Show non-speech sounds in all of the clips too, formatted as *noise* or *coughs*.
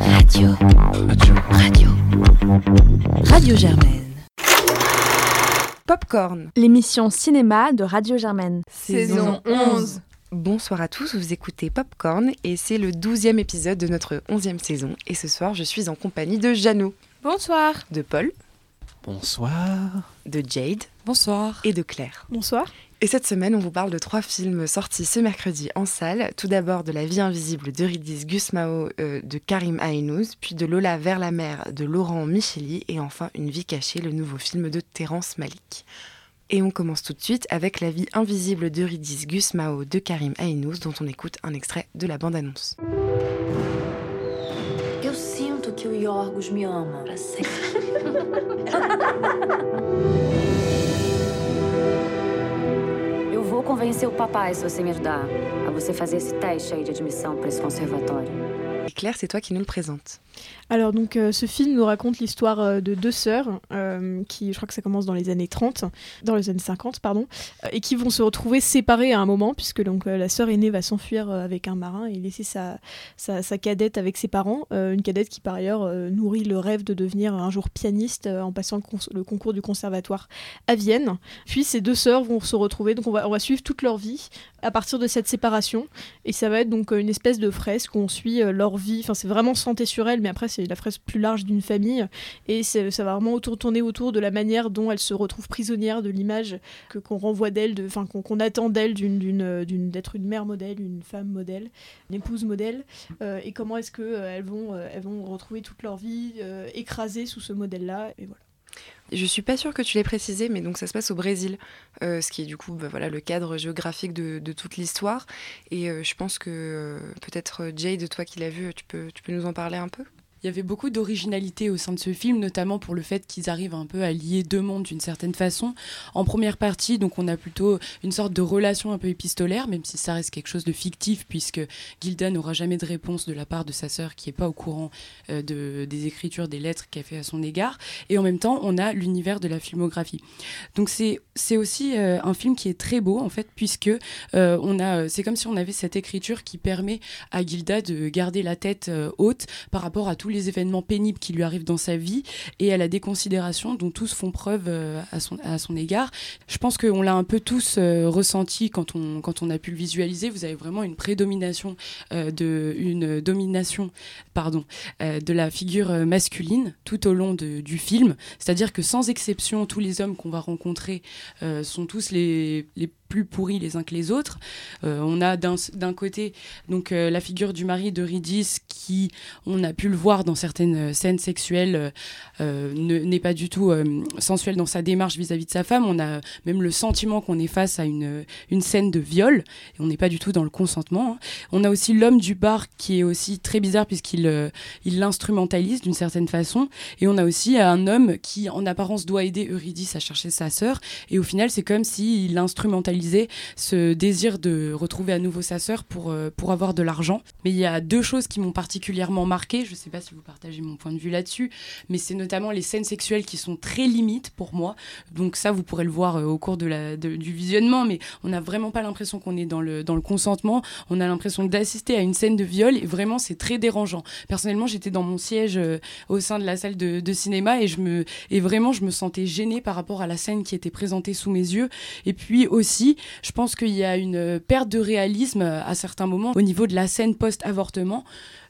Radio. Radio. Radio. Radio Germaine. Popcorn. L'émission cinéma de Radio Germaine. Saison 11. Bonsoir à tous, vous écoutez Popcorn et c'est le douzième épisode de notre onzième saison. Et ce soir, je suis en compagnie de Jeannot, Bonsoir. de Paul, Bonsoir. de Jade Bonsoir. et de Claire. Bonsoir. Et cette semaine, on vous parle de trois films sortis ce mercredi en salle. Tout d'abord de La vie invisible d'Eurydice Gusmao euh, de Karim Aïnouz, puis de Lola vers la mer de Laurent Micheli et enfin Une vie cachée, le nouveau film de Terrence Malick. Et on commence tout de suite avec La vie invisible d'Eurydice Gusmao de Karim Aïnouz dont on écoute un extrait de la bande-annonce. Eu sinto que o Yorgos me ama *laughs* vou convencer o papai se você me ajudar a você fazer esse teste aí de admissão pra esse conservatório. Claire, c'est toi qui nous le présente. Alors donc euh, ce film nous raconte l'histoire euh, de deux sœurs euh, qui, je crois que ça commence dans les années 30, dans les années 50 pardon, et qui vont se retrouver séparées à un moment puisque donc la sœur aînée va s'enfuir avec un marin et laisser sa, cadette avec ses parents, une cadette qui par ailleurs nourrit le rêve de devenir un jour pianiste en passant le, concours du conservatoire à Vienne. Puis ces deux sœurs vont se retrouver, donc on va, on va suivre toute leur vie à partir de cette séparation et ça va être donc une espèce de fresque où on suit leur vie, enfin c'est vraiment centré sur elles mais après c'est la fresque plus large d'une famille et ça va vraiment autour, tourner autour de la manière dont elles se retrouvent prisonnières de l'image que qu'on renvoie d'elles, de- qu'on attend d'une- euh, d'être une mère modèle, une femme modèle, une épouse modèle euh, et comment est-ce que euh, elles vont elles vont retrouver toute leur vie écrasée sous ce modèle là et voilà. Je suis pas sûre que tu l'aies précisé, mais donc ça se passe au Brésil, ce qui est du coup bah, voilà, le cadre géographique de, de toute l'histoire. Et je pense que peut-être euh, Jade, toi qui l'as vu, tu peux, tu peux nous en parler un peu? Il y avait beaucoup d'originalité au sein de ce film, notamment pour le fait qu'ils arrivent un peu à lier deux mondes d'une certaine façon. En première partie, donc on a plutôt une sorte de relation un peu épistolaire, même si ça reste quelque chose de fictif, puisque Gilda n'aura jamais de réponse de la part de sa sœur qui n'est pas au courant euh, de, des écritures, des lettres qu'elle fait à son égard. Et en même temps, on a l'univers de la filmographie. Donc c'est aussi euh, un film qui est très beau en fait, puisque euh, on a, c'est comme si on avait cette écriture qui permet à Gilda de garder la tête haute par rapport à tous les événements pénibles qui lui arrivent dans sa vie et à la déconsidération dont tous font preuve euh, à, son, égard. Je pense qu'on l'a un peu tous euh, ressenti quand on, a pu le visualiser. Vous avez vraiment une prédomination, euh, de, une domination pardon, de la figure masculine tout au long du film. C'est-à-dire que sans exception, tous les hommes qu'on va rencontrer sont tous les plus pourris les uns que les autres. Euh, on a d'un côté donc euh, la figure du mari d'Eurydice qui, on a pu le voir dans certaines euh, scènes sexuelles, ne- n'est pas du tout sensuel dans sa démarche vis-à-vis de sa femme. On a même le sentiment qu'on est face à une, une scène de viol et on n'est pas du tout dans le consentement. hein. On a aussi l'homme du bar qui est aussi très bizarre puisqu'il il l'instrumentalise d'une certaine façon. Et on a aussi un homme qui, en apparence, doit aider Eurydice à chercher sa sœur. Et au final, c'est comme s'il ce désir de retrouver à nouveau sa sœur pour, euh, pour avoir de l'argent. Mais il y a deux choses qui m'ont particulièrement marqué. Je ne sais pas si vous partagez mon point de vue là-dessus, mais c'est notamment les scènes sexuelles qui sont très limites pour moi. Donc ça, vous pourrez le voir euh, au cours du visionnement, mais on n'a vraiment pas l'impression qu'on est dans le, dans le consentement. On a l'impression d'assister à une scène de viol et vraiment, c'est très dérangeant. Personnellement, j'étais dans mon siège euh, au sein de la salle de, de cinéma et, je me, et vraiment, je me sentais gênée par rapport à la scène qui était présentée sous mes yeux. Et puis aussi, je pense qu'il y a une perte de réalisme à certains moments au niveau de la scène post-avortement.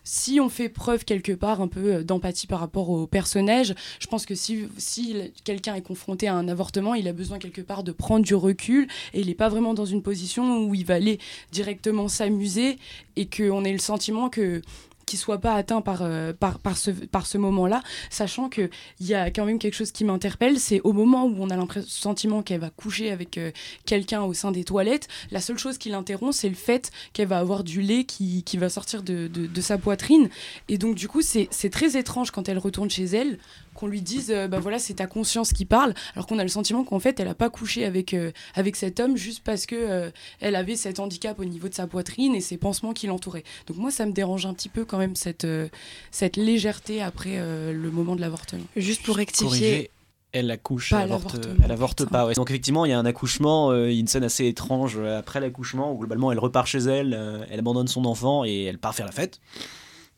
Si on fait preuve quelque part un peu euh, d'empathie par rapport au personnage, je pense que si, si quelqu'un est confronté à un avortement, il a besoin quelque part de prendre du recul et il n'est pas vraiment dans une position où il va aller directement s'amuser et qu'on ait le sentiment que qu'il soit pas atteint par, euh, par, par ce, par ce moment-là, sachant qu'il y a quand même quelque chose qui m'interpelle, c'est au moment où on a le sentiment qu'elle va coucher avec euh, quelqu'un au sein des toilettes, la seule chose qui l'interrompt, c'est le fait qu'elle va avoir du lait qui, qui va sortir de, de, sa poitrine. Et donc, du coup, c'est très étrange quand elle retourne chez elle, qu'on lui dise, euh, bah voilà, c'est ta conscience qui parle, alors qu'on a le sentiment qu'en fait, elle n'a pas couché avec, euh, avec cet homme juste parce que elle avait cet handicap au niveau de sa poitrine et ses pansements qui l'entouraient. Donc moi, ça me dérange un petit peu quand même cette, euh, cette légèreté après euh, le moment de l'avortement. Juste pour rectifier, Corriger, elle accouche, Pas elle avorte, elle pas. ouais. Donc effectivement, il y a un accouchement, euh, une scène assez étrange après l'accouchement où globalement elle repart chez elle, euh, elle abandonne son enfant et elle part faire la fête.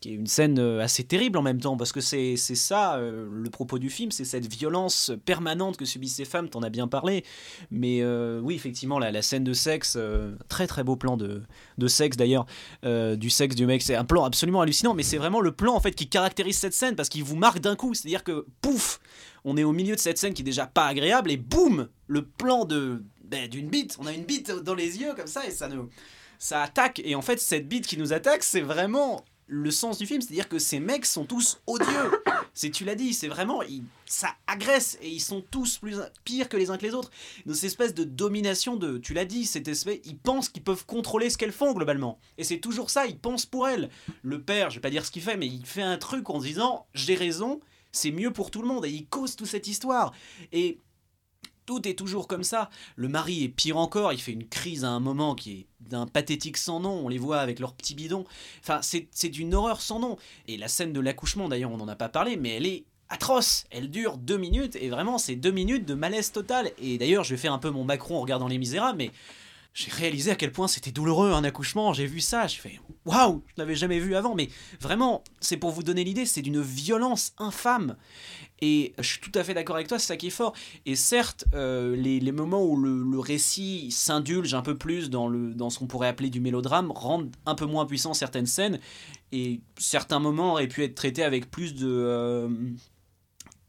Qui est une scène euh, assez terrible en même temps, parce que c'est ça euh, le propos du film, c'est cette violence permanente que subissent ces femmes, t'en as bien parlé, mais euh, oui, effectivement, la, scène de sexe, très très beau plan de, de sexe d'ailleurs, du sexe du mec, c'est un plan absolument hallucinant, mais c'est vraiment le plan en fait qui caractérise cette scène, parce qu'il vous marque d'un coup, c'est-à-dire que pouf, on est au milieu de cette scène qui est déjà pas agréable, et boum, le plan de ben, d'une bite, on a une bite dans les yeux comme ça, et ça nous... Ça attaque, et en fait, cette bite qui nous attaque, c'est vraiment le sens du film, c'est-à-dire que ces mecs sont tous odieux. *coughs* C'est tu l'as dit, c'est vraiment ils- ça agresse et ils sont tous plus pires que les uns que les autres. Dans cette espèce de domination de, tu l'as dit, cette espèce, ils pensent qu'ils peuvent contrôler ce qu'elles font globalement. Et c'est toujours ça, ils pensent pour elles. Le père, je vais pas dire ce qu'il fait, mais il fait un truc en se disant j'ai raison, c'est mieux pour tout le monde et il cause toute cette histoire. Et tout est toujours comme ça. Le mari est pire encore, il fait une crise à un moment qui est d'un pathétique sans nom, on les voit avec leurs petits bidons. Enfin, c'est d'une horreur sans nom. Et la scène de l'accouchement, d'ailleurs, on n'en a pas parlé, mais elle est atroce. Elle dure deux minutes, et vraiment, c'est deux minutes de malaise total. Et d'ailleurs, je vais faire un peu mon Macron en regardant Les Misérables, mais j'ai réalisé à quel point c'était douloureux un accouchement. J'ai vu ça, j'ai fait waouh, je l'avais jamais vu avant. Mais vraiment, c'est pour vous donner l'idée, c'est d'une violence infâme. Et je suis tout à fait d'accord avec toi, c'est ça qui est fort. Et certes, euh, les, moments où le, récit s'indulge un peu plus dans ce qu'on pourrait appeler du mélodrame rendent un peu moins puissant certaines scènes. Et certains moments auraient pu être traités avec plus de, euh,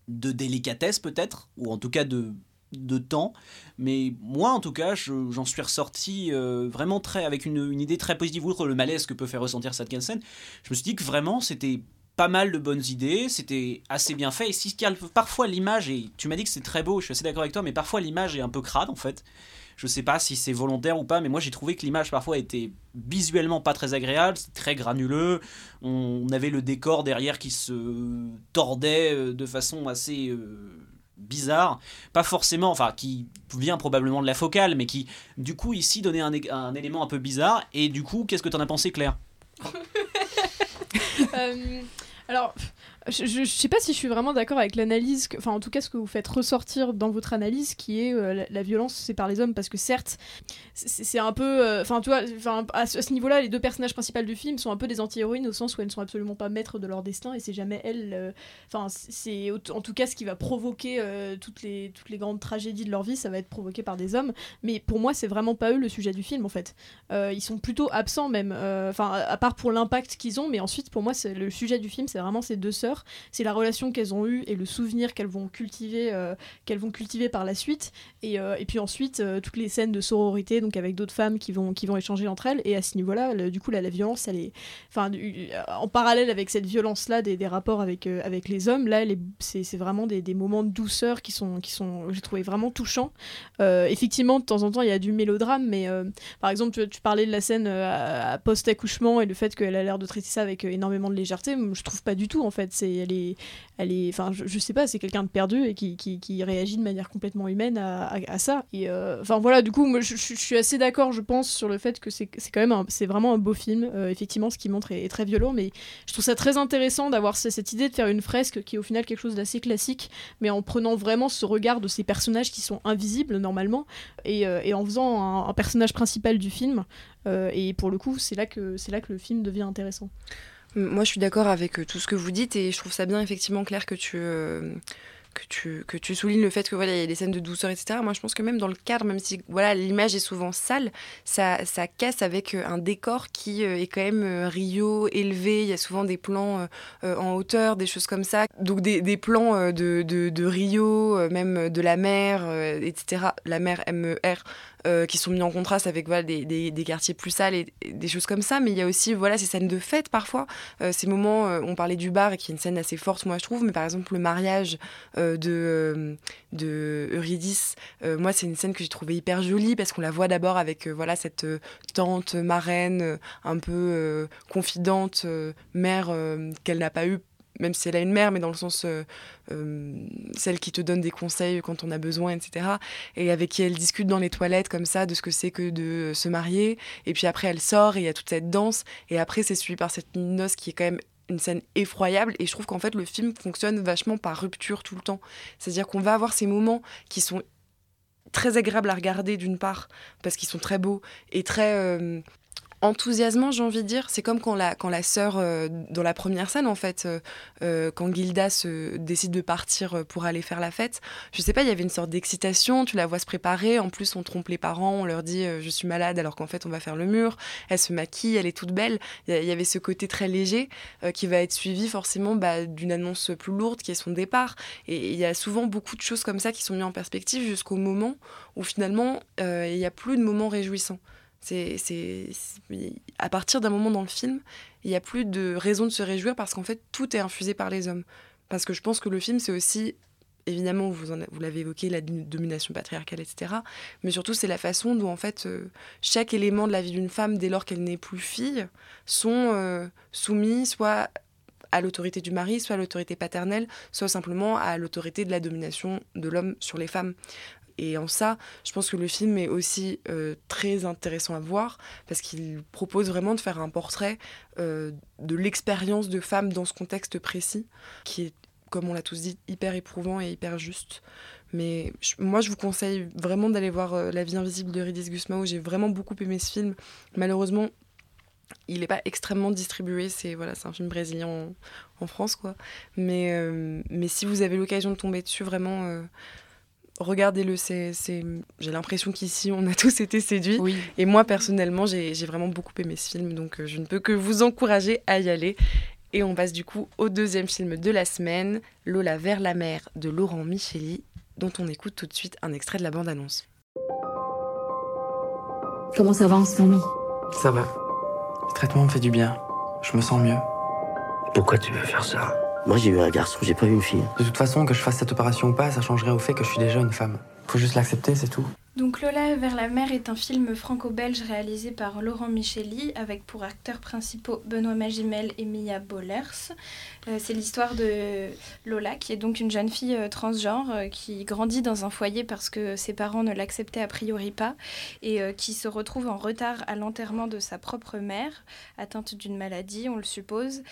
de délicatesse peut-être, ou en tout cas de, de temps. Mais moi, en tout cas, je- j'en suis ressorti euh, vraiment très avec une, idée très positive, outre le malaise que peut faire ressentir scène. Je me suis dit que vraiment, c'était pas mal de bonnes idées, c'était assez bien fait. Et si parfois l'image, et tu m'as dit que c'est très beau, je suis assez d'accord avec toi, mais parfois l'image est un peu crade en fait. Je sais pas si c'est volontaire ou pas, mais moi j'ai trouvé que l'image parfois était visuellement pas très agréable, c'était très granuleux. On avait le décor derrière qui se tordait euh, de façon assez euh, bizarre. Pas forcément, enfin qui vient probablement de la focale, mais qui du coup ici donnait un, élément un peu bizarre. Et du coup, qu'est-ce que t'en as pensé, Claire? *laughs* Euh, alors, je, je sais pas si je suis vraiment d'accord avec l'analyse, enfin en tout cas ce que vous faites ressortir dans votre analyse, qui est euh, la, violence c'est par les hommes, parce que certes, c'est un peu, euh, enfin tu vois, à ce, niveau-là, les deux personnages principaux du film sont un peu des anti-héroïnes au sens où elles ne sont absolument pas maîtres de leur destin et c'est jamais elles, euh, enfin c'est en tout cas ce qui va provoquer toutes les toutes les grandes tragédies de leur vie, ça va être provoqué par des hommes. Mais pour moi, c'est vraiment pas eux le sujet du film en fait. Ils sont plutôt absents même, enfin à part pour l'impact qu'ils ont, mais ensuite pour moi le sujet du film, c'est vraiment ces deux sœurs, c'est la relation qu'elles ont eue et le souvenir qu'elles vont cultiver, euh, qu'elles vont cultiver par la suite, et, euh, et puis ensuite euh, toutes les scènes de sororité, donc avec d'autres femmes qui vont qui vont échanger entre elles, et à ce niveau-là, du coup là, la violence, elle est, enfin en parallèle avec cette violence-là des, des rapports avec avec les hommes, là est- c'est c'est vraiment des, des moments de douceur qui sont qui sont, j'ai trouvé vraiment touchants. Effectivement, de temps en temps, il y a du mélodrame, mais par exemple, tu, tu parlais de la scène à- post-accouchement et le fait qu'elle a l'air de traiter ça avec énormément de légèreté. Je trouve pas du tout, en fait. C'est, elle est, elle est, enfin, je, je sais pas, c'est quelqu'un de perdu et qui, réagit de manière complètement humaine à, ça. Et euh, enfin voilà, du coup, moi, je, suis assez d'accord, je pense, sur le fait que c'est, quand même, c'est vraiment un beau film. Euh, effectivement, ce qu'il montre est, très violent, mais je trouve ça très intéressant d'avoir ce- cette idée de faire une fresque qui est au final quelque chose d'assez classique, mais en prenant vraiment ce regard de ces personnages qui sont invisibles normalement et, euh, en faisant un, un personnage principal du film. Et pour le coup, c'est là que c'est là que le film devient intéressant. Moi, je suis d'accord avec euh, tout ce que vous dites et je trouve ça bien, effectivement, Claire, que tu, euh, que tu, que tu soulignes le fait que voilà, il y a des scènes de douceur, etc. Moi, je pense que même dans le cadre, même si voilà, l'image est souvent sale, ça, ça casse avec euh, un décor qui est quand même Rio, élevé. Il y a souvent des plans en hauteur, des choses comme ça. Donc, des, des plans de, de, Rio, même de la mer, etc. La mer, M-E-R. Euh, qui sont mis en contraste avec des, des, quartiers plus sales et, des choses comme ça. Mais il y a aussi voilà, ces scènes de fête parfois, euh, ces moments, euh, on parlait du bar et qui est une scène assez forte, moi je trouve, mais par exemple le mariage de, de Eurydice, moi c'est une scène que j'ai trouvée hyper jolie parce qu'on la voit d'abord avec voilà, cette tante marraine un peu confidente, mère qu'elle n'a pas eue même si elle a une mère, mais dans le sens euh, euh, celle qui te donne des conseils quand on a besoin, etc. Et avec qui elle discute dans les toilettes comme ça de ce que c'est que de se marier. Et puis après elle sort et il y a toute cette danse. Et après c'est suivi par cette noces qui est quand même une scène effroyable et je trouve qu'en fait le film fonctionne vachement par rupture tout le temps. C'est-à-dire qu'on va avoir ces moments qui sont très agréables à regarder d'une part parce qu'ils sont très beaux et très euh, enthousiasmant, j'ai envie de dire. C'est comme quand la, quand la sœur, euh, dans la première scène, en fait, euh, euh, quand Gilda se, décide de partir pour aller faire la fête, je sais pas, il y avait une sorte d'excitation, tu la vois se préparer, en plus on trompe les parents, on leur dit je suis malade alors qu'en fait on va faire le mur, elle se maquille, elle est toute belle. Il y, avait ce côté très léger qui va être suivi forcément bah, d'une annonce plus lourde qui est son départ. Et il y a souvent beaucoup de choses comme ça qui sont mises en perspective jusqu'au moment où finalement il n'y a plus de moments réjouissants. C'est, à partir d'un moment dans le film, il n'y a plus de raison de se réjouir parce qu'en fait, tout est infusé par les hommes. Parce que je pense que le film, c'est aussi, évidemment, vous, l'avez évoqué, la domination patriarcale, etc. Mais surtout, c'est la façon dont, en fait, euh, chaque élément de la vie d'une femme, dès lors qu'elle n'est plus fille, sont euh, soumis soit à l'autorité du mari, soit à l'autorité paternelle, soit simplement à l'autorité de la domination de l'homme sur les femmes. Et en ça, je pense que le film est aussi euh, très intéressant à voir parce qu'il propose vraiment de faire un portrait euh, de l'expérience de femme dans ce contexte précis, qui est, comme on l'a tous dit, hyper éprouvant et hyper juste. Mais moi, je vous conseille vraiment d'aller voir euh, La vie invisible de Ridis Gusmao. J'ai vraiment beaucoup aimé ce film. Malheureusement, il n'est pas extrêmement distribué. C'est voilà, un film brésilien en, France, quoi. Mais, mais si vous avez l'occasion de tomber dessus, vraiment regardez-le. C'est, J'ai l'impression qu'ici, on a *laughs* tous été séduits. Et moi, personnellement, j'ai, vraiment beaucoup aimé ce film. Donc, euh, je ne peux que vous encourager à y aller. Et on passe du coup au deuxième film de la semaine, Lola vers la mer de Laurent Micheli, dont on écoute tout de suite un extrait de la bande-annonce. Comment ça va en ce moment? Ça va. Le traitement me fait du bien. Je me sens mieux. Pourquoi tu veux faire ça? Moi, j'ai eu un garçon, j'ai pas eu une fille. De toute façon, que je fasse cette opération ou pas, ça changerait au fait que je suis déjà une femme. Faut juste l'accepter, c'est tout. Donc Lola vers la mer est un film franco-belge réalisé par Laurent Micheli avec pour acteurs principaux Benoît Magimel et Mia Bollers. Euh, c'est l'histoire de Lola qui est donc une jeune fille euh, transgenre euh, qui grandit dans un foyer parce que ses parents ne l'acceptaient a priori pas et qui se retrouve en retard à l'enterrement de sa propre mère atteinte d'une maladie, on le suppose,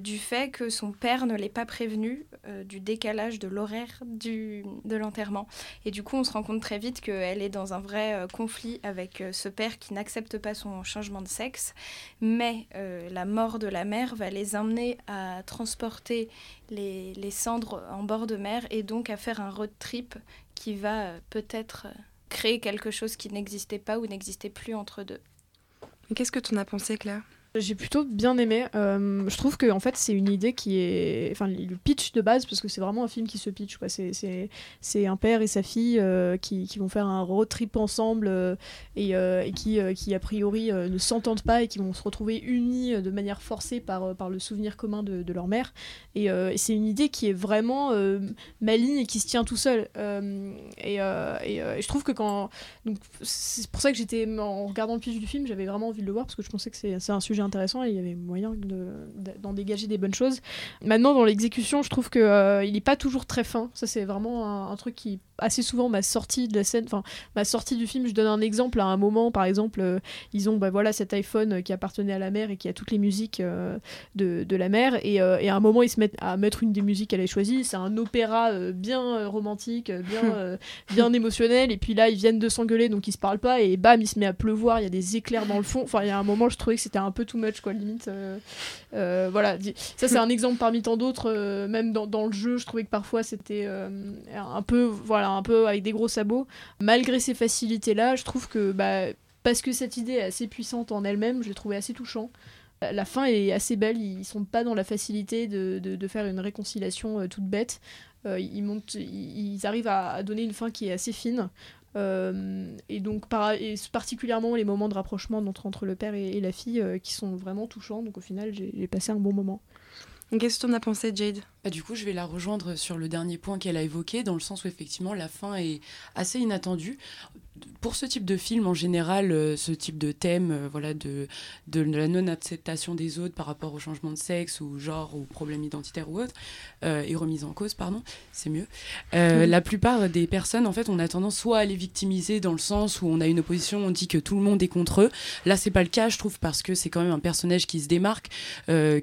du fait que son père ne l'ait pas prévenu du décalage de l'horaire de l'enterrement. Et du coup on se rend compte très vite qu'elle dans un vrai euh, conflit avec euh, ce père qui n'accepte pas son changement de sexe, mais euh, la mort de la mère va les emmener à transporter les, les, cendres en bord de mer et donc à faire un road trip qui va peut-être créer quelque chose qui n'existait pas ou n'existait plus entre deux. Qu'est-ce que tu en as pensé, Claire j'ai plutôt bien aimé. Euh, je trouve que en fait c'est une idée qui est, enfin le pitch de base parce que c'est vraiment un film qui se pitch. C'est c'est un père et sa fille euh, qui, qui, vont faire un road trip ensemble euh, et, et, qui qui a priori ne s'entendent pas et qui vont se retrouver unis de manière forcée par par le souvenir commun de, leur mère. Et, c'est une idée qui est vraiment maligne et qui se tient tout seul. Et, et, je trouve que quand donc c'est pour ça que j'étais en regardant le pitch du film j'avais vraiment envie de le voir parce que je pensais que c'est un sujet intéressant et il y avait moyen d'en dégager des bonnes choses. Maintenant, dans l'exécution, je trouve qu'il euh, il n'est pas toujours très fin. Ça, c'est vraiment un, truc qui assez souvent m'a sorti de la scène, enfin m'a sorti du film. Je donne un exemple. À un moment, par exemple, euh, ils ont bah, voilà, cet iPhone qui appartenait à la mère et qui a toutes les musiques euh, de, de, la mère. Et, et, à un moment, ils se mettent à mettre une des musiques qu'elle a choisies. C'est un opéra bien romantique, bien, *laughs* bien émotionnel. Et puis là, ils viennent de s'engueuler, donc ils se parlent pas. Et bam, il se met à pleuvoir. Il y a des éclairs dans le fond. Enfin, il y a un moment, je trouvais que c'était un peu too much, quoi, limite. Euh, euh, voilà, ça c'est un exemple parmi tant d'autres. Euh, même dans, le jeu, je trouvais que parfois c'était un peu, voilà, un peu avec des gros sabots. Malgré ces facilités-là, je trouve que, bah, parce que cette idée est assez puissante en elle-même, je l'ai trouvé assez touchant. La fin est assez belle, ils sont pas dans la facilité de, faire une réconciliation toute bête. ils, montent, ils, arrivent à, donner une fin qui est assez fine. Euh, et donc, et particulièrement les moments de rapprochement entre, le père et, la fille euh, qui sont vraiment touchants. Donc, au final, j'ai passé un bon moment. Qu'est-ce que tu en as pensé, Jade? Bah, Du coup, je vais la rejoindre sur le dernier point qu'elle a évoqué, dans le sens où effectivement la fin est assez inattendue pour ce type de film, en général, euh, ce type de thème, euh, voilà, de, de, la non-acceptation des autres par rapport au changement de sexe ou genre ou problème identitaire ou autre, euh, et remise en cause, pardon, c'est mieux. La plupart des personnes, en fait, on a tendance soit à les victimiser dans le sens où on a une opposition, on dit que tout le monde est contre eux. Là, c'est pas le cas, je trouve, parce que c'est quand même un personnage qui se démarque,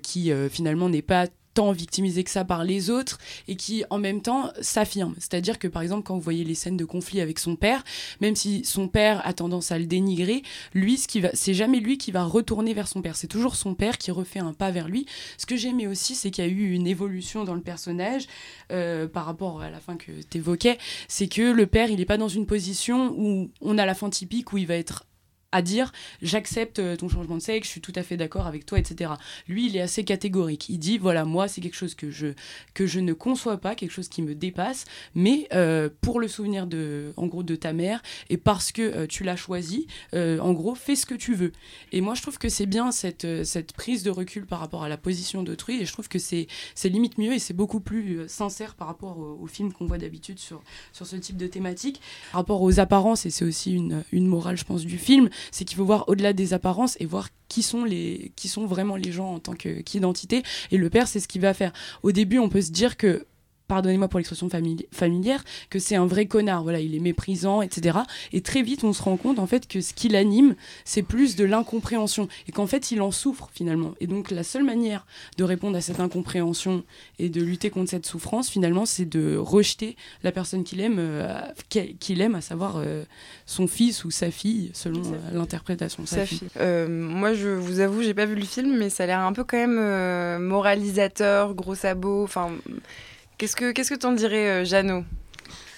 qui finalement n'est pas tant victimisé que ça par les autres et qui en même temps s'affirme. C'est-à-dire que par exemple quand vous voyez les scènes de conflit avec son père, même si son père a tendance à le dénigrer, lui ce qui va c'est jamais lui qui va retourner vers son père, c'est toujours son père qui refait un pas vers lui. Ce que j'aimais aussi c'est qu'il y a eu une évolution dans le personnage euh, par rapport à la fin que tu évoquais, c'est que le père il n'est pas dans une position où on a la fin typique où il va être à dire j'accepte euh, ton changement de sexe, je suis tout à fait d'accord avec toi, etc. Lui, il est assez catégorique. Il dit voilà, moi, c'est quelque chose que je, que je ne conçois pas, quelque chose qui me dépasse, mais euh, pour le souvenir de, en gros, de ta mère et parce que euh, tu l'as choisi, en gros, fais ce que tu veux. Et moi, je trouve que c'est bien cette, cette prise de recul par rapport à la position d'autrui et je trouve que c'est limite mieux et c'est beaucoup plus sincère par rapport aux, films qu'on voit d'habitude sur, sur ce type de thématique. Par rapport aux apparences, et c'est aussi une, une morale, je pense, du film, c'est qu'il faut voir au-delà des apparences et voir qui sont les qui sont vraiment les gens en tant qu'identité. Et le père c'est ce qu'il va faire. Au début on peut se dire que pardonnez-moi pour l'expression familière, que c'est un vrai connard. Voilà, il est méprisant, etc. Et très vite, on se rend compte en fait que ce qui l'anime, c'est plus de l'incompréhension et qu'en fait, il en souffre finalement. Et donc, la seule manière de répondre à cette incompréhension et de lutter contre cette souffrance, finalement, c'est de rejeter la personne qu'il aime, euh, qu'il aime, à savoir euh, son fils ou sa fille, selon euh, l'interprétation de sa, fille. moi, je vous avoue, j'ai pas vu le film, mais ça a l'air un peu quand même moralisateur, gros sabot. Enfin Qu'est-ce que qu'est-ce que t'en dirais, euh, Jeannot?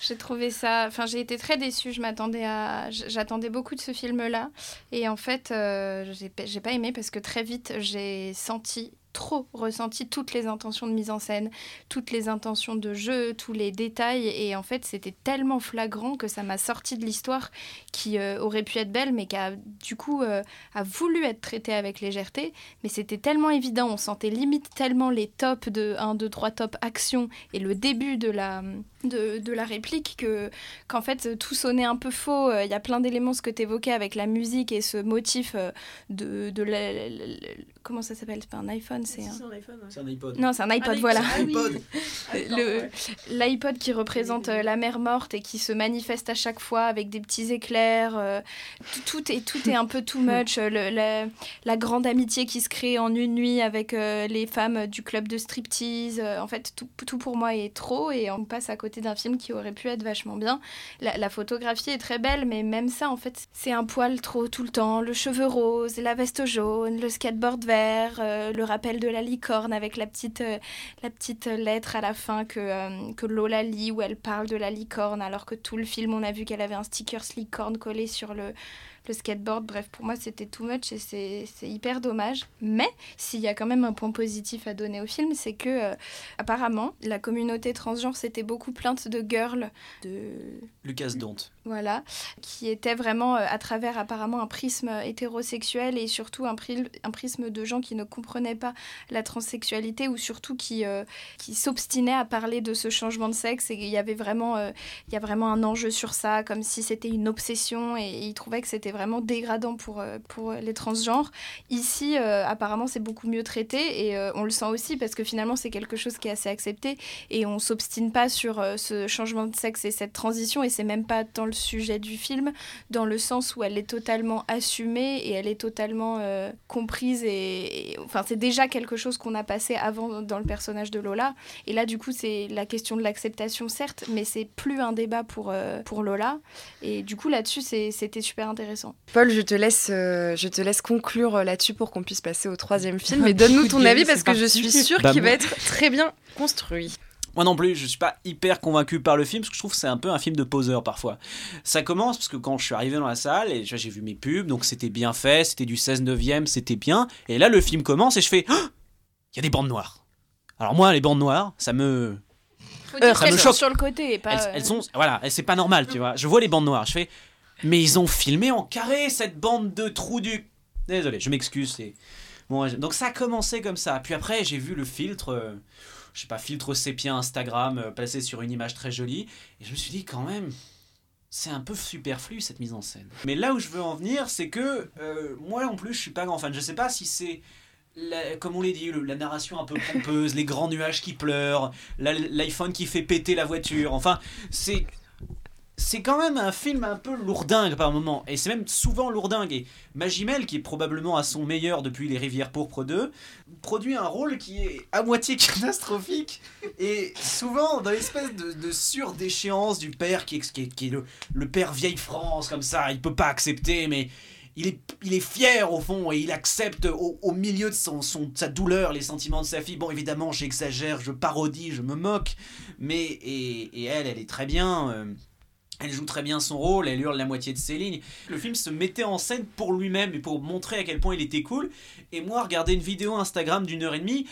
J'ai trouvé ça. Enfin, j'ai été très déçue. Je m'attendais à. J'attendais beaucoup de ce film-là. Et en fait, euh, j'ai pas aimé parce que très vite, j'ai senti trop ressenti toutes les intentions de mise en scène, toutes les intentions de jeu, tous les détails. Et en fait, c'était tellement flagrant que ça m'a sorti de l'histoire qui euh, aurait pu être belle, mais qui a du coup euh, a voulu être traitée avec légèreté. Mais c'était tellement évident, on sentait limite tellement les tops de 1, 2, 3 top action et le début de la, de, de la réplique que qu'en fait tout sonnait un peu faux. Il y a plein d'éléments, ce que tu évoquais avec la musique et ce motif euh, de, de comment ça s'appelle? C'est pas un iPhone, c'est un... un... iPod. Non, c'est un iPod, voilà. L'iPod qui représente euh, la mer morte et qui se manifeste à chaque fois avec des petits éclairs. Euh, tout, est, tout est un peu too much. Le, la, grande amitié qui se crée en une nuit avec euh, les femmes du club de striptease. en fait, tout, tout, pour moi est trop et on passe à côté d'un film qui aurait pu être vachement bien. La, la photographie est très belle, mais même ça, en fait, c'est un poil trop tout le temps. Le cheveu rose, la veste jaune, le skateboard vert euh, le rappel de la licorne avec la petite, euh, lettre à la fin que, euh, que Lola lit où elle parle de la licorne alors que tout le film on a vu qu'elle avait un sticker licorne collé sur le, le skateboard. Bref, pour moi, c'était too much et c'est hyper dommage. Mais s'il y a quand même un point positif à donner au film, c'est que euh, apparemment, la communauté transgenre s'était beaucoup plainte de girl de Lucas Dont. Voilà, qui était vraiment euh, à travers apparemment un prisme hétérosexuel et surtout un, un prisme de gens qui ne comprenaient pas la transsexualité ou surtout qui, euh, qui s'obstinaient à parler de ce changement de sexe et il y avait vraiment, il y a vraiment un enjeu sur ça, comme si c'était une obsession et, et ils trouvaient que c'était vraiment dégradant pour, euh, pour les transgenres. Ici, euh, apparemment, c'est beaucoup mieux traité et euh, on le sent aussi parce que finalement, c'est quelque chose qui est assez accepté et on s'obstine pas sur ce changement de sexe et cette transition et c'est même pas dans le sujet du film, dans le sens où elle est totalement assumée et elle est totalement comprise et, enfin, c'est déjà quelque chose qu'on a passé avant dans le personnage de Lola. Et là, du coup, c'est la question de l'acceptation, certes, mais c'est plus un débat pour, pour Lola. Et du coup, là-dessus, c'était super intéressant. Paul, je te laisse, euh, je te laisse conclure euh, là-dessus pour qu'on puisse passer au troisième film. Mais donne-nous ton avis parce que je suis sûre bah, qu'il va être très bien construit. Moi non plus, je suis pas hyper convaincu par le film parce que je trouve que c'est un peu un film de poseur parfois. Ça commence parce que quand je suis arrivé dans la salle et j'ai vu mes pubs, donc c'était bien fait, c'était du 16 neuvième, c'était bien. Et là le film commence et je fais, oh, il y a des bandes noires. Alors moi les bandes noires, ça me Faut dire ça me choque. sur le côté, pas elles, elles sont, voilà, c'est pas normal, tu vois. Je vois les bandes noires, je fais, mais ils ont filmé en carré cette bande de trous du. Désolé, je m'excuse. C'est... Bon, donc ça a commencé comme ça. Puis après, j'ai vu le filtre, euh, je sais pas, filtre sépia Instagram euh, passé sur une image très jolie. Et je me suis dit, quand même, c'est un peu superflu cette mise en scène. Mais là où je veux en venir, c'est que euh, moi en plus, je suis pas grand fan. Je sais pas si c'est. comme on l'a dit, la narration un peu pompeuse, les grands nuages qui pleurent, l'iPhone qui fait péter la voiture. Enfin, c'est c'est quand même un film un peu lourdingue par moment, et c'est même souvent lourdingue. Et Magimel, qui est probablement à son meilleur depuis Les Rivières Pourpres 2, produit un rôle qui est à moitié *laughs* catastrophique, et souvent dans l'espèce de, de surdéchéance du père, qui qui est- le, père vieille France, comme ça, il peut pas accepter, mais il est, il est fier au fond, et il accepte au, milieu de son, sa douleur les sentiments de sa fille. Bon, évidemment, j'exagère, je parodie, je me moque, mais et elle, elle est très bien. euh, elle joue très bien son rôle, elle hurle la moitié de ses lignes. Le film se mettait en scène pour lui-même et pour montrer à quel point il était cool. Et moi, regarder une vidéo Instagram d'une heure et demie,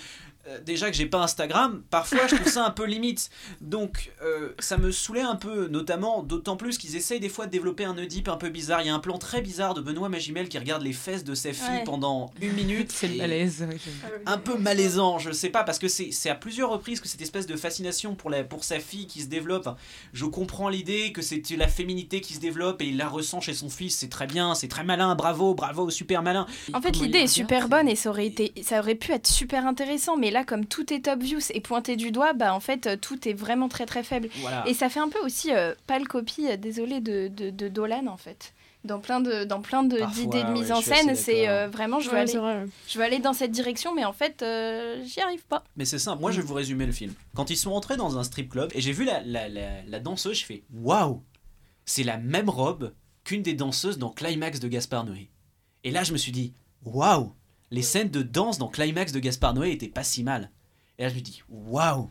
euh, déjà que j'ai pas Instagram, parfois je trouve ça un peu limite. Donc euh, ça me saoulait un peu, notamment, d'autant plus qu'ils essayent des fois de développer un Oedipe un peu bizarre. Il y a un plan très bizarre de Benoît Magimel qui regarde les fesses de sa fille Ouais. pendant une minute. *laughs* C'est malaise. un peu malaisant, je sais pas, parce que c'est c'est à plusieurs reprises que cette espèce de fascination pour, la, pour sa fille qui se développe. Enfin, Je comprends l'idée que c'est la féminité qui se développe et il la ressent chez son fils, c'est très bien, c'est très malin, bravo, bravo, super malin. En fait, l'idée est super bonne et ça aurait, été, ça aurait pu être super intéressant, mais là, comme tout est top views et pointé du doigt, bah en fait, euh, tout est vraiment très très faible. Voilà. Et ça fait un peu aussi euh, pâle copie, euh, désolé, de, de, de Dolan en fait. Dans plein de dans plein de d'idées de mise en scène, c'est euh, vraiment je veux Ouais, aller vrai. je veux aller dans cette direction, mais en fait, euh, j'y arrive pas. Mais c'est simple, moi je vais vous résumer le film. Quand ils sont entrés dans un strip club et j'ai vu la, la, la, la danseuse, je fais waouh, c'est la même robe qu'une des danseuses dans Climax de Gaspard Noé. Et là je me suis dit waouh, les scènes de danse dans Climax de Gaspard Noé étaient pas si mal. Et là je me dis waouh,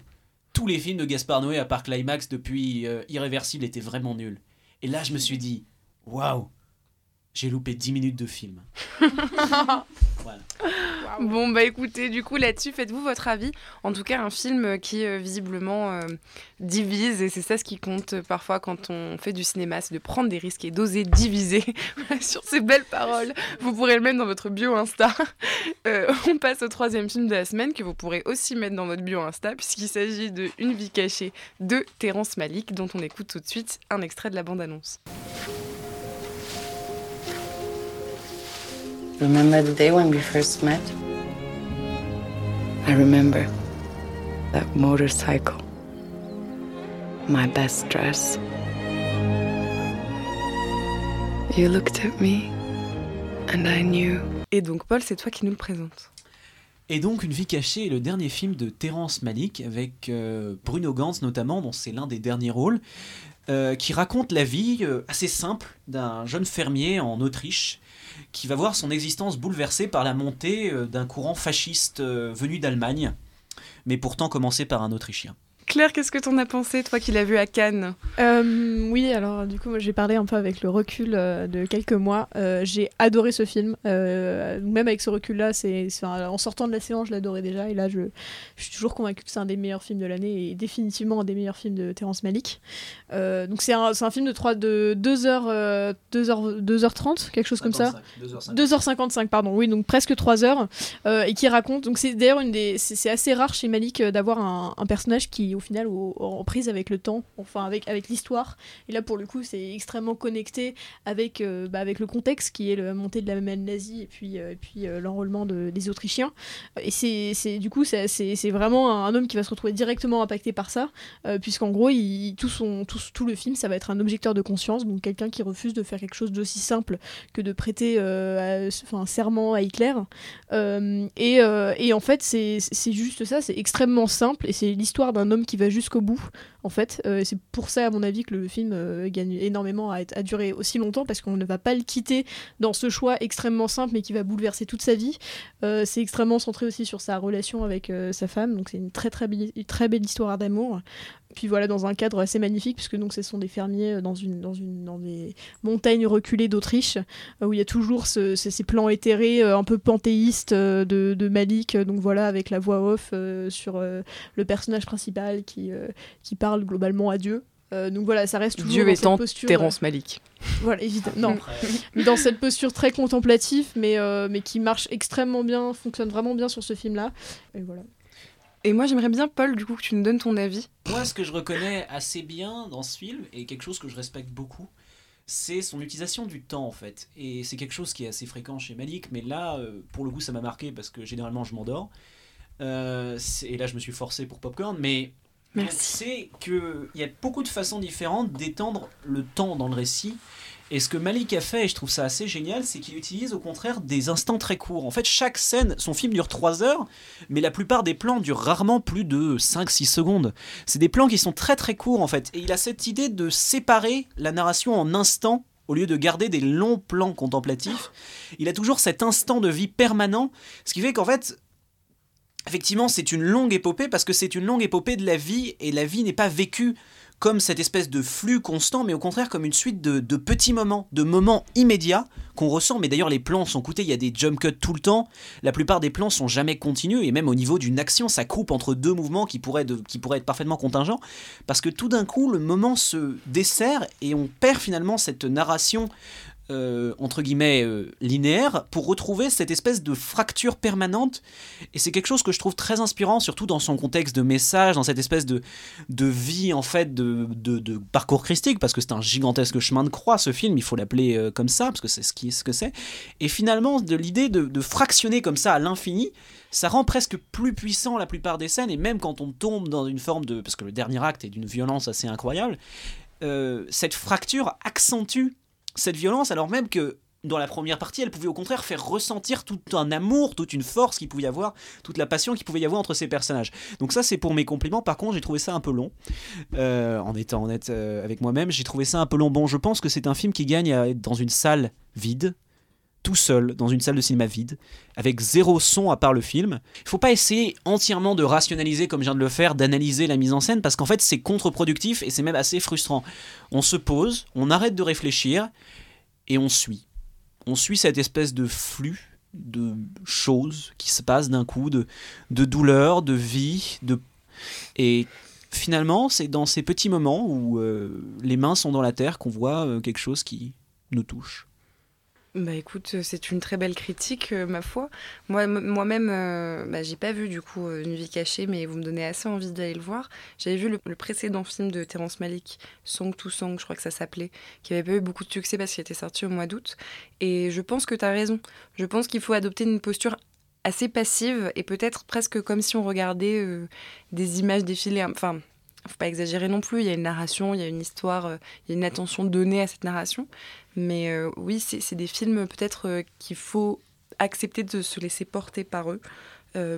tous les films de Gaspard Noé à part Climax depuis euh, Irréversible étaient vraiment nuls. Et là je me suis dit waouh, j'ai loupé 10 minutes de film. *laughs* voilà. Bon, bah écoutez, du coup, là-dessus, faites-vous votre avis. En tout cas, un film qui euh, visiblement euh, divise, et c'est ça ce qui compte euh, parfois quand on fait du cinéma, c'est de prendre des risques et d'oser diviser. *laughs* Sur ces belles paroles, vous pourrez le mettre dans votre bio Insta. *laughs* Euh, on passe au troisième film de la semaine que vous pourrez aussi mettre dans votre bio Insta, puisqu'il s'agit de Une vie cachée de Terrence Malick, dont on écoute tout de suite un extrait de la bande-annonce. Remember the day when we first met? I remember that motorcycle, my best dress. You looked at me, and I knew. Et donc, Paul, c'est toi qui nous le présente. Et donc, Une vie cachée est le dernier film de Terrence Malick, avec euh, Bruno Gantz notamment, dont c'est l'un des derniers rôles, euh, qui raconte la vie euh, assez simple d'un jeune fermier en Autriche, qui va voir son existence bouleversée par la montée euh, d'un courant fasciste euh, venu d'Allemagne, mais pourtant commencé par un Autrichien. Claire, qu'est-ce que t'en as pensé, toi qui l'as vu à Cannes? Euh, oui, alors du coup, moi j'ai parlé un peu avec le recul euh, de quelques mois. Euh, j'ai adoré ce film. Euh, même avec ce recul-là, c'est, en sortant de la séance, je l'adorais déjà. Et là, je, je suis toujours convaincue que c'est un des meilleurs films de l'année et définitivement un des meilleurs films de Terrence Malick. Euh, donc c'est un, c'est un film de, 3, de 2h, euh, 2h, 2h30, quelque chose comme ça. 2h55, pardon, oui, donc presque 3 heures, euh, et qui raconte. Donc c'est d'ailleurs une des, c'est c'est assez rare chez Malik euh, d'avoir un, un personnage qui, au final, au- en prise avec le temps, enfin avec avec l'histoire. Et là, pour le coup, c'est extrêmement connecté avec euh, bah, avec le contexte qui est la montée de la même nazie et puis euh, puis euh, l'enrôlement de- des Autrichiens. Et c'est du coup c'est vraiment un, un homme qui va se retrouver directement impacté par ça, puisqu'en gros, il, tout son tout, tout le film, ça va être un objecteur de conscience, donc quelqu'un qui refuse de faire quelque chose d'aussi simple que de prêter enfin, serment à Hitler. Et, et en fait, c'est juste ça, c'est extrêmement simple et c'est l'histoire d'un homme qui va jusqu'au bout. En fait, Euh, c'est pour ça, à mon avis, que le film euh, gagne énormément à, durer aussi longtemps parce qu'on ne va pas le quitter dans ce choix extrêmement simple mais qui va bouleverser toute sa vie. Euh, c'est extrêmement centré aussi sur sa relation avec sa femme, donc c'est une très très belle histoire d'amour. Puis voilà, dans un cadre assez magnifique, puisque donc ce sont des fermiers euh, dans, une, dans, une, dans des montagnes reculées d'Autriche, euh, où il y a toujours ce- ce- ces plans éthérés, euh, un peu panthéistes de, de Malik, donc voilà, avec la voix off euh, sur euh, le personnage principal qui, euh, qui parle globalement à Dieu. Euh, donc voilà, ça reste toujours Dieu dans étant cette posture. Terrence Malick. Voilà, évidemment. Non, *laughs* dans cette posture très contemplative, mais, euh, mais qui marche extrêmement bien, fonctionne vraiment bien sur ce film-là. Et voilà. Et moi, j'aimerais bien, Paul, du coup, que tu nous donnes ton avis. Moi, ce que je reconnais assez bien dans ce film, et quelque chose que je respecte beaucoup, c'est son utilisation du temps, en fait. Et c'est quelque chose qui est assez fréquent chez Malik, mais là, euh, pour le coup, ça m'a marqué parce que généralement, je m'endors. Euh, et là, je me suis forcé pour Popcorn, mais. C'est qu'il y a beaucoup de façons différentes d'étendre le temps dans le récit. Et ce que Malik a fait, et je trouve ça assez génial, c'est qu'il utilise au contraire des instants très courts. En fait, chaque scène, son film dure 3 heures, mais la plupart des plans durent rarement plus de 5-6 secondes. C'est des plans qui sont très très courts en fait. Et il a cette idée de séparer la narration en instants au lieu de garder des longs plans contemplatifs. Il a toujours cet instant de vie permanent, ce qui fait qu'en fait, effectivement, c'est une longue épopée parce que c'est une longue épopée de la vie et la vie n'est pas vécue comme cette espèce de flux constant, mais au contraire comme une suite de, petits moments, de moments immédiats qu'on ressent. Mais d'ailleurs, les plans sont coûtés, il y a des jump cuts tout le temps. La plupart des plans sont jamais continus, et même au niveau d'une action, ça coupe entre deux mouvements qui pourraient, qui pourraient être parfaitement contingents, parce que tout d'un coup, le moment se dessert et on perd finalement cette narration euh, entre guillemets euh, linéaire pour retrouver cette espèce de fracture permanente. Et c'est quelque chose que je trouve très inspirant surtout dans son contexte de message dans cette espèce de, de vie en fait de, de, parcours christique parce que c'est un gigantesque chemin de croix ce film il faut l'appeler euh, comme ça parce que c'est ce, qui, ce que c'est. Et finalement de l'idée de, fractionner comme ça à l'infini ça rend presque plus puissant la plupart des scènes et même quand on tombe dans une forme de parce que le dernier acte est d'une violence assez incroyable cette fracture accentue cette violence, alors même que dans la première partie, elle pouvait au contraire faire ressentir tout un amour, toute une force qu'il pouvait y avoir, toute la passion qu'il pouvait y avoir entre ces personnages. Donc ça, c'est pour mes compliments. Par contre, j'ai trouvé ça un peu long. Euh, en étant honnête euh, avec moi-même, j'ai trouvé ça un peu long. Bon, je pense que c'est un film qui gagne à être dans une salle vide, tout seul, dans une salle de cinéma vide, avec zéro son à part le film. Il faut pas essayer entièrement de rationaliser, comme je viens de le faire, d'analyser la mise en scène, parce qu'en fait, c'est contre-productif et c'est même assez frustrant. On se pose, on arrête de réfléchir et on suit. On suit cette espèce de flux de choses qui se passent d'un coup, de, de douleur, de vie, de... Et finalement, c'est dans ces petits moments où euh, les mains sont dans la terre qu'on voit euh, quelque chose qui nous touche. Bah écoute, euh, c'est une très belle critique, euh, ma foi. Moi, moi-même, euh, bah, j'ai pas vu du coup euh, Une vie cachée, mais vous me donnez assez envie d'aller le voir. J'avais vu le, précédent film de Terrence Malick, Song to Song, je crois que ça s'appelait, qui avait pas eu beaucoup de succès parce qu'il était sorti au mois d'août. Et je pense que tu as raison. Je pense qu'il faut adopter une posture assez passive et peut-être presque comme si on regardait des images défiler. Enfin, faut pas exagérer non plus. Il y a une narration, il y a une histoire, euh, il y a une attention donnée à cette narration. Mais euh, oui, c'est des films peut-être euh, qu'il faut accepter de se laisser porter par eux.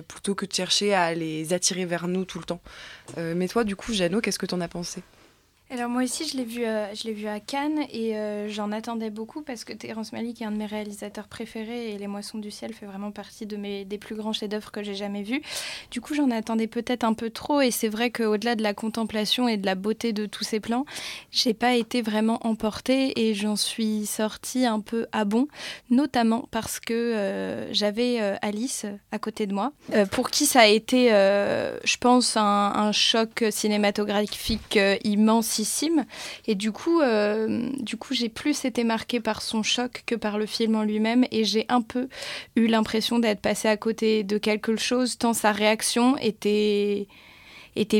plutôt que de chercher à les attirer vers nous tout le temps. Mais toi, du coup, Jeannot, qu'est-ce que t'en as pensé? Alors moi aussi, je l'ai vu, euh, je l'ai vu à Cannes et euh, j'en attendais beaucoup parce que Terrence Malick est un de mes réalisateurs préférés et Les Moissons du ciel fait vraiment partie de mes des plus grands chefs-d'œuvre que j'ai jamais vus. Du coup, j'en attendais peut-être un peu trop et c'est vrai qu'au-delà de la contemplation et de la beauté de tous ces plans, j'ai pas été vraiment emportée et j'en suis sortie un peu à bon, notamment parce que euh, j'avais Alice à côté de moi, pour qui ça a été, je pense, un, choc cinématographique euh, Et du coup, euh, du coup, j'ai plus été marquée par son choc que par le film en lui-même, et j'ai un peu eu l'impression d'être passée à côté de quelque chose, tant sa réaction était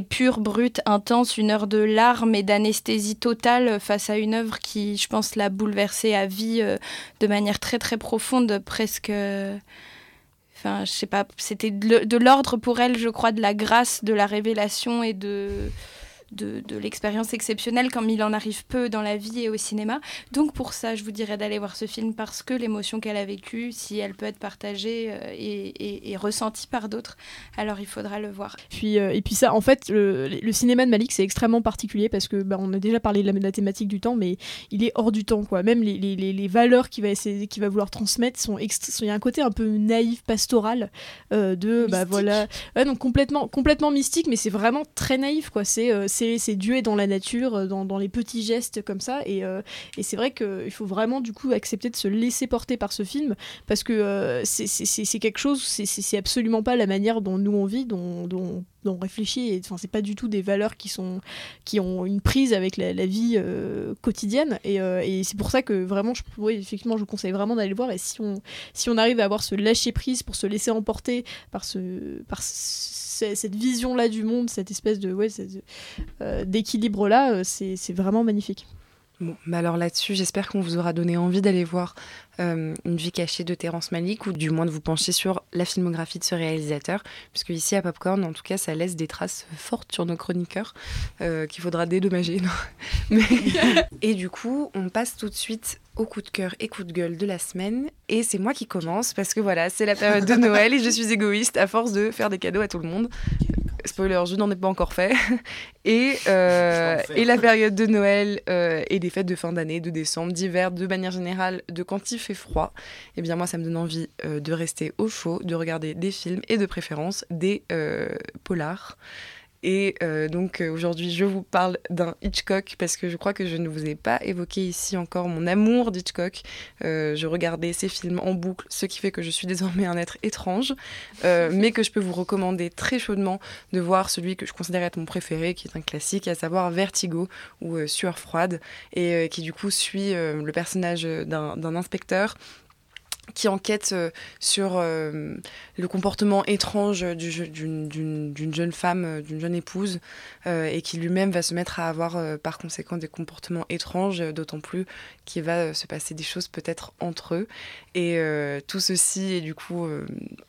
pure, brute, intense, une heure de larmes et d'anesthésie totale face à une œuvre qui, je pense, l'a bouleversée à vie euh, de manière très très profonde, presque. Enfin, je sais pas, c'était de l'ordre pour elle, je crois, de la grâce, de la révélation et de, de, de l'expérience exceptionnelle, comme il en arrive peu dans la vie et au cinéma. Donc pour ça, je vous dirais d'aller voir ce film parce que l'émotion qu'elle a vécue, si elle peut être partagée euh, et, et- et ressentie par d'autres, alors il faudra le voir. Puis, euh, et puis ça, en fait, le, le cinéma de Malik, c'est extrêmement particulier parce que bah, on a déjà parlé de la, de la thématique du temps, mais il est hors du temps, quoi. Même les, les, les- valeurs qu'il va essayer, qu'il va vouloir transmettre sont, il y a un côté un peu naïf, pastoral, euh, de bah voilà, ouais, donc complètement, complètement mystique, mais c'est vraiment très naïf, quoi. C'est, euh, c'est, Dieu dans la nature, euh, dans, les petits gestes comme ça, et, euh, c'est vrai qu'il faut vraiment du coup accepter de se laisser porter par ce film. Parce que euh, c'est- quelque chose, c'est- absolument pas la manière dont nous on vit, dont, dont on réfléchit. et, Enfin, c'est pas du tout des valeurs qui sont qui ont une prise avec la, vie euh, quotidienne. Et, euh, et c'est pour ça que vraiment, je, effectivement, je vous conseille vraiment d'aller le voir. Et si on si on arrive à avoir ce lâcher prise pour se laisser emporter par ce par ce- cette vision là du monde, cette espèce de ouais, euh, d'équilibre là, c'est vraiment magnifique. Bon, bah alors là-dessus, j'espère qu'on vous aura donné envie d'aller voir euh, Une vie cachée de Terrence Malick, ou du moins de vous pencher sur la filmographie de ce réalisateur, puisque ici à Popcorn, en tout cas, ça laisse des traces fortes sur nos chroniqueurs, euh, qu'il faudra dédommager. *laughs* Mais... *laughs* et du coup, on passe tout de suite au coup de cœur et coup de gueule de la semaine. Et c'est moi qui commence, parce que voilà, c'est la période de Noël et je suis égoïste à force de faire des cadeaux à tout le monde. Spoiler, je n'en ai pas encore fait. *laughs* Et, euh, et la période de Noël euh, et des fêtes de fin d'année, de décembre, d'hiver, de manière générale, de quand il fait froid, eh bien moi ça me donne envie euh, de rester au chaud, de regarder des films et de préférence des polars. Et euh, donc euh, aujourd'hui, je vous parle d'un Hitchcock parce que je crois que je ne vous ai pas évoqué ici encore mon amour d'Hitchcock. Euh, je regardais ses films en boucle, ce qui fait que je suis désormais un être étrange, *laughs* mais que je peux vous recommander très chaudement de voir celui que je considère être mon préféré, qui est un classique, à savoir Vertigo ou Sueur froide, et qui du coup suit le personnage d'un inspecteur qui enquête euh, sur euh, le comportement étrange d'une jeune femme, euh, d'une jeune épouse, et qui lui-même va se mettre à avoir par conséquent des comportements étranges, d'autant plus qu'il va se passer des choses peut-être entre eux. Et tout ceci est du coup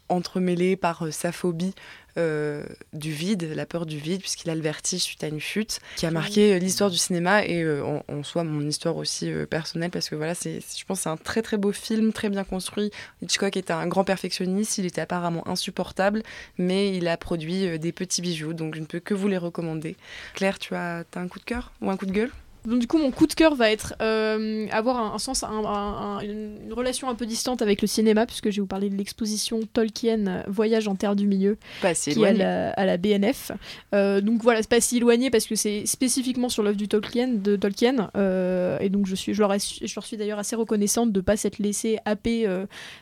entremêlé par sa phobie euh, du vide, la peur du vide, puisqu'il a le vertige suite à une chute, qui a marqué euh, l'histoire du cinéma et euh, en, soi mon histoire aussi personnelle, parce que voilà, c'est, je pense c'est un très très beau film, très bien construit. Hitchcock était un grand perfectionniste, il était apparemment insupportable, mais il a produit des petits bijoux, donc je ne peux que vous les recommander. Claire, tu as, as un coup de cœur ou un coup de gueule? Donc du coup, mon coup de cœur va être euh, avoir un, sens, une relation un peu distante avec le cinéma, puisque je vais vous parler de l'exposition Tolkien Voyage en Terre du Milieu, qui est à la, BNF. Euh, donc voilà, c'est pas si éloigné parce que c'est spécifiquement sur l'œuvre du Tolkien, de Tolkien, euh, et donc je suis, je leur, je suis d'ailleurs assez reconnaissante de pas s'être laissé happer,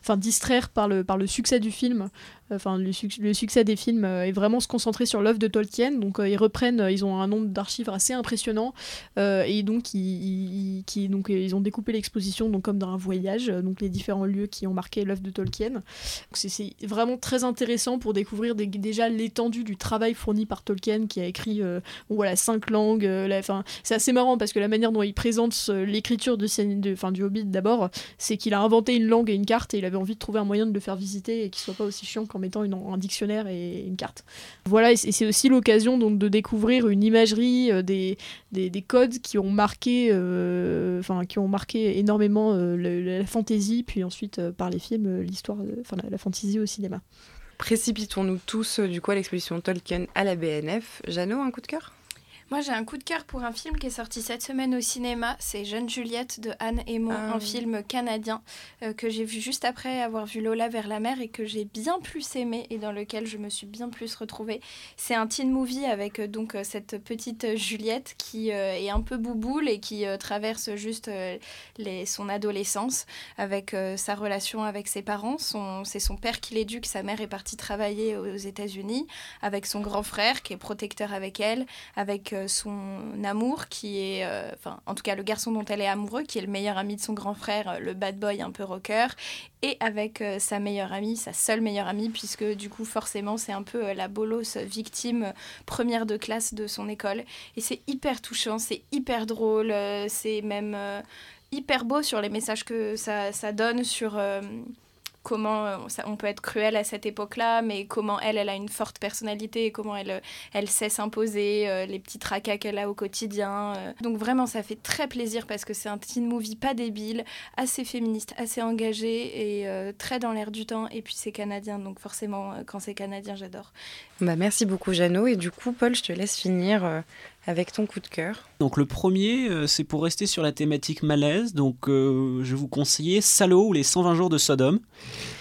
enfin distraire par le par le succès du film enfin le, succès des films euh, est vraiment se concentrer sur l'œuvre de Tolkien. Donc euh, ils reprennent, euh, ils ont un nombre d'archives assez impressionnant et donc ils, ont découpé l'exposition donc comme dans un voyage, donc les différents lieux qui ont marqué l'œuvre de Tolkien. C'est vraiment très intéressant pour découvrir déjà l'étendue du travail fourni par Tolkien qui a écrit voilà cinq langues. Enfin c'est assez marrant parce que la manière dont il présente l'écriture de, de, du Hobbit d'abord, c'est qu'il a inventé une langue et une carte et il avait envie de trouver un moyen de le faire visiter et qu'il soit pas aussi chiant qu'en mettant un dictionnaire et une carte. Voilà, et c'est aussi l'occasion donc de découvrir une imagerie, euh, des, des, des, codes qui ont marqué, euh, enfin qui ont marqué énormément euh, la fantaisie, puis ensuite par les films l'histoire, enfin la, la fantaisie au cinéma. Précipitons-nous tous du coup à l'exposition Tolkien à la BNF. Jeannot, un coup de cœur? Moi, j'ai un coup de cœur pour un film qui est sorti cette semaine au cinéma. C'est Jeune Juliette de Anne un ah film canadien euh, que j'ai vu juste après avoir vu Lola vers la mer et que j'ai bien plus aimé et dans lequel je me suis bien plus retrouvée. C'est un teen movie avec euh, donc euh, cette petite Juliette qui est un peu bouboule et qui traverse juste les, son adolescence avec sa relation avec ses parents. c'est son père qui l'éduque, sa mère est partie travailler aux États-Unis avec son grand frère qui est protecteur avec elle, avec son amour, qui est, euh, enfin, en tout cas, le garçon dont elle est amoureuse, qui est le meilleur ami de son grand frère, euh, le bad boy un peu rocker, et avec euh, sa meilleure amie, sa seule meilleure amie, puisque du coup, forcément, c'est un peu la bolos victime première de classe de son école. Et c'est hyper touchant, c'est hyper drôle, c'est même hyper beau sur les messages que ça, ça donne sur comment euh, on peut être cruel à cette époque-là, mais comment elle, elle a une forte personnalité, et comment elle, euh, elle sait s'imposer, euh, les petits tracas qu'elle a au quotidien. Donc vraiment, ça fait très plaisir parce que c'est un teen movie pas débile, assez féministe, assez engagé et très dans l'air du temps. Et puis c'est canadien, donc forcément, quand c'est canadien, j'adore. Bah, merci beaucoup, Jeannot. Et du coup, Paul, je te laisse finir avec ton coup de cœur. Donc le premier, euh, c'est pour rester sur la thématique malaise. Donc euh, je vous conseiller Salo ou les 120 jours de Sodome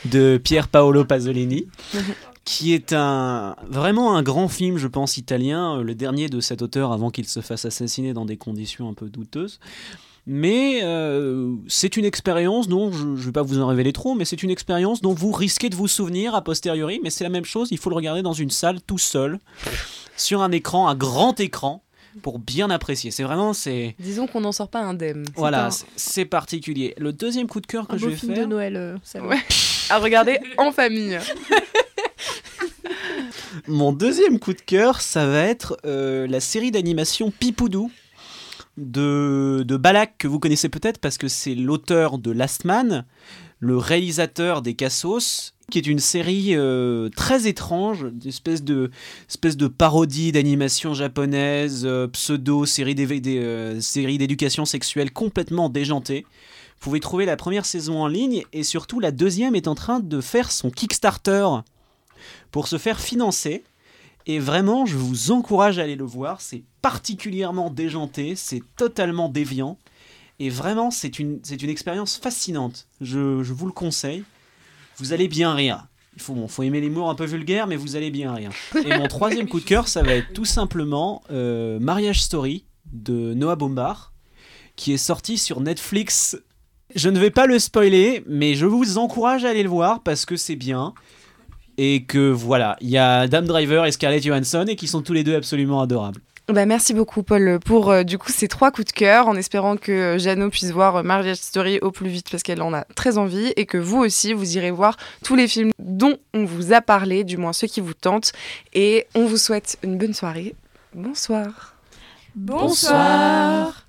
de Pier Paolo Pasolini. *laughs* qui est un vraiment un grand film, je pense, italien, euh, le dernier de cet auteur avant qu'il se fasse assassiner dans des conditions un peu douteuses. Mais c'est une expérience dont, je ne vais pas vous en révéler trop, mais c'est une expérience dont vous risquez de vous souvenir a posteriori, mais c'est la même chose, il faut le regarder dans une salle tout seul, sur un écran, un grand écran, pour bien apprécier. C'est vraiment c'est. Disons qu'on n'en sort pas indemne. Voilà, c'est particulier. Le deuxième coup de cœur que je vais film faire. de Noël, euh, à regarder en famille. *laughs* Mon deuxième coup de cœur, ça va être euh, la série d'animation Pipoudou de, de Balak que vous connaissez peut-être parce que c'est l'auteur de Last Man, le réalisateur des Cassos, qui est une série euh, très étrange, une espèce de, espèce de parodie d'animation japonaise, euh, pseudo, euh, série d'éducation sexuelle complètement déjantée. Vous pouvez trouver la première saison en ligne et surtout la deuxième est en train de faire son Kickstarter pour se faire financer. Et vraiment, je vous encourage à aller le voir. C'est particulièrement déjanté, c'est totalement déviant. Et vraiment, c'est une, c'est une expérience fascinante. Je, je vous le conseille vous allez bien rire. Il faut, faut aimer les mots un peu vulgaires, mais vous allez bien rire. Et mon *laughs* troisième coup de cœur, ça va être tout simplement euh, Mariage Story de Noah Bombard, qui est sorti sur Netflix. Je ne vais pas le spoiler, mais je vous encourage à aller le voir parce que c'est bien. Et que voilà, il y a Dame Driver et Scarlett Johansson et qui sont tous les deux absolument adorables. Bah, merci beaucoup Paul pour euh, du coup ces trois coups de cœur en espérant que euh, Jeannot puisse voir euh, Marriage Story au plus vite parce qu'elle en a très envie et que vous aussi vous irez voir tous les films dont on vous a parlé, du moins ceux qui vous tentent et on vous souhaite une bonne soirée. Bonsoir. Bonsoir.